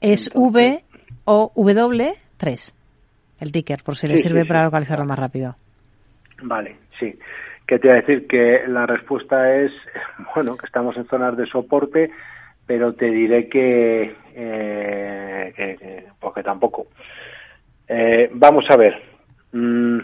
Es V o W3, el ticker, por si le sirve para localizarlo más rápido. Vale, sí. Que te iba a decir que la respuesta es, bueno, que estamos en zonas de soporte, pero te diré que, eh, porque tampoco. Eh, vamos a ver. Mm,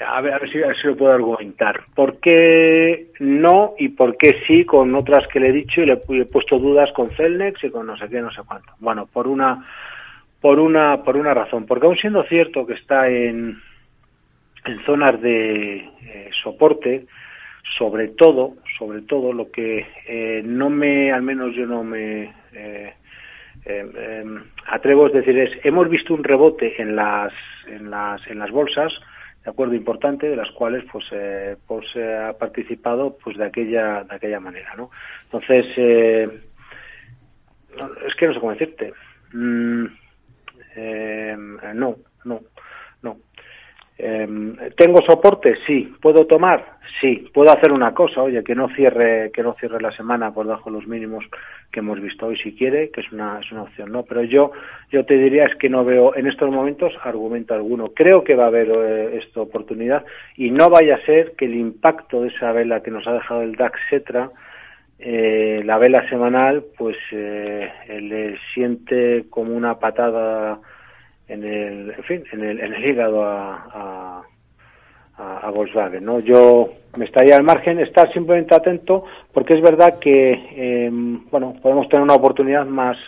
a ver, a ver, si, lo puedo argumentar. ¿Por qué no y por qué sí con otras que le he dicho y le, he puesto dudas con Celnex y con no sé qué, no sé cuánto? Bueno, por una, por una, por una razón. Porque aún siendo cierto que está en, en zonas de eh, soporte, sobre todo, sobre todo lo que eh, no me, al menos yo no me eh, em, atrevo a decir es, hemos visto un rebote en las, en las, en las bolsas, de acuerdo importante de las cuales pues eh, pues ha participado pues de aquella de aquella manera no entonces eh, es que no sé cómo decirte. Mm, eh, no no ¿Tengo soporte? Sí. ¿Puedo tomar? Sí. ¿Puedo hacer una cosa? Oye, que no cierre, que no cierre la semana por debajo de los mínimos que hemos visto hoy si quiere, que es una, es una opción, ¿no? Pero yo, yo te diría es que no veo en estos momentos argumento alguno. Creo que va a haber eh, esta oportunidad y no vaya a ser que el impacto de esa vela que nos ha dejado el DAX Cetra, eh, la vela semanal, pues eh, le siente como una patada en el, en fin, en el, en el hígado a, a, a, Volkswagen, ¿no? Yo me estaría al margen, estar simplemente atento, porque es verdad que, eh, bueno, podemos tener una oportunidad más,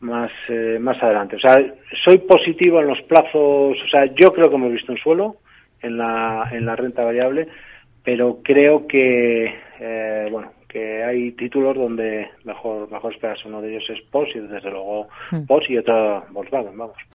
más, eh, más adelante. O sea, soy positivo en los plazos, o sea, yo creo que hemos visto un suelo en la, en la renta variable, pero creo que, eh, bueno, que hay títulos donde mejor mejor esperarse. Uno de ellos es POS y desde luego mm. POS y otro Volkswagen, vamos.